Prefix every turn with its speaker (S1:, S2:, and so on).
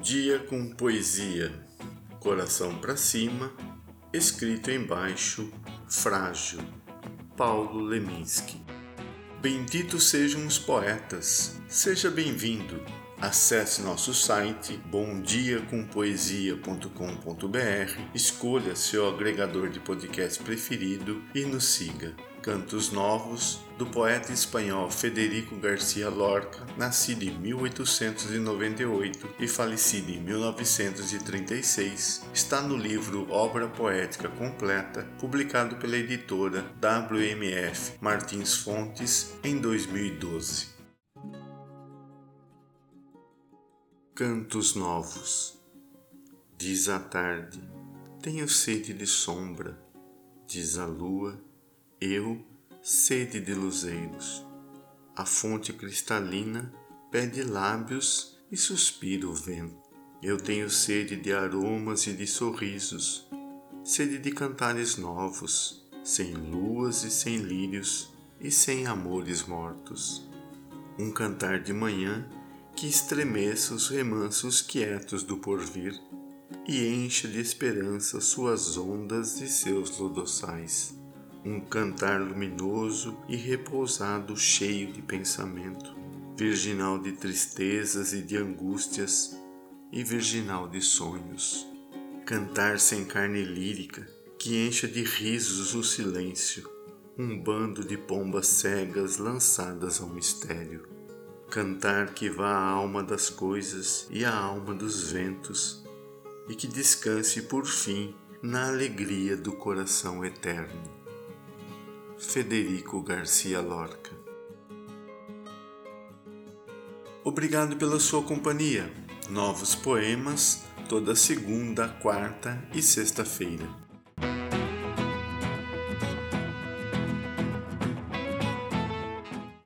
S1: dia com poesia, coração para cima, escrito embaixo, frágil. Paulo Leminski. Benditos sejam os poetas. Seja bem-vindo. Acesse nosso site bomdiacompoesia.com.br, escolha seu agregador de podcast preferido e nos siga. Cantos Novos, do poeta espanhol Federico Garcia Lorca, nascido em 1898 e falecido em 1936, está no livro Obra Poética Completa, publicado pela editora WMF Martins Fontes em 2012. Cantos Novos Diz a tarde, tenho sede de sombra, diz a lua eu, sede de luzeiros. A fonte cristalina pede lábios e suspira o vento. Eu tenho sede de aromas e de sorrisos, sede de cantares novos, sem luas e sem lírios e sem amores mortos. Um cantar de manhã que estremeça os remansos quietos do porvir e encha de esperança suas ondas e seus lodoçais um cantar luminoso e repousado, cheio de pensamento, virginal de tristezas e de angústias e virginal de sonhos. Cantar sem carne lírica, que encha de risos o silêncio, um bando de pombas cegas lançadas ao mistério. Cantar que vá à alma das coisas e à alma dos ventos, e que descanse por fim na alegria do coração eterno. Federico Garcia Lorca. Obrigado pela sua companhia. Novos poemas toda segunda, quarta e sexta-feira.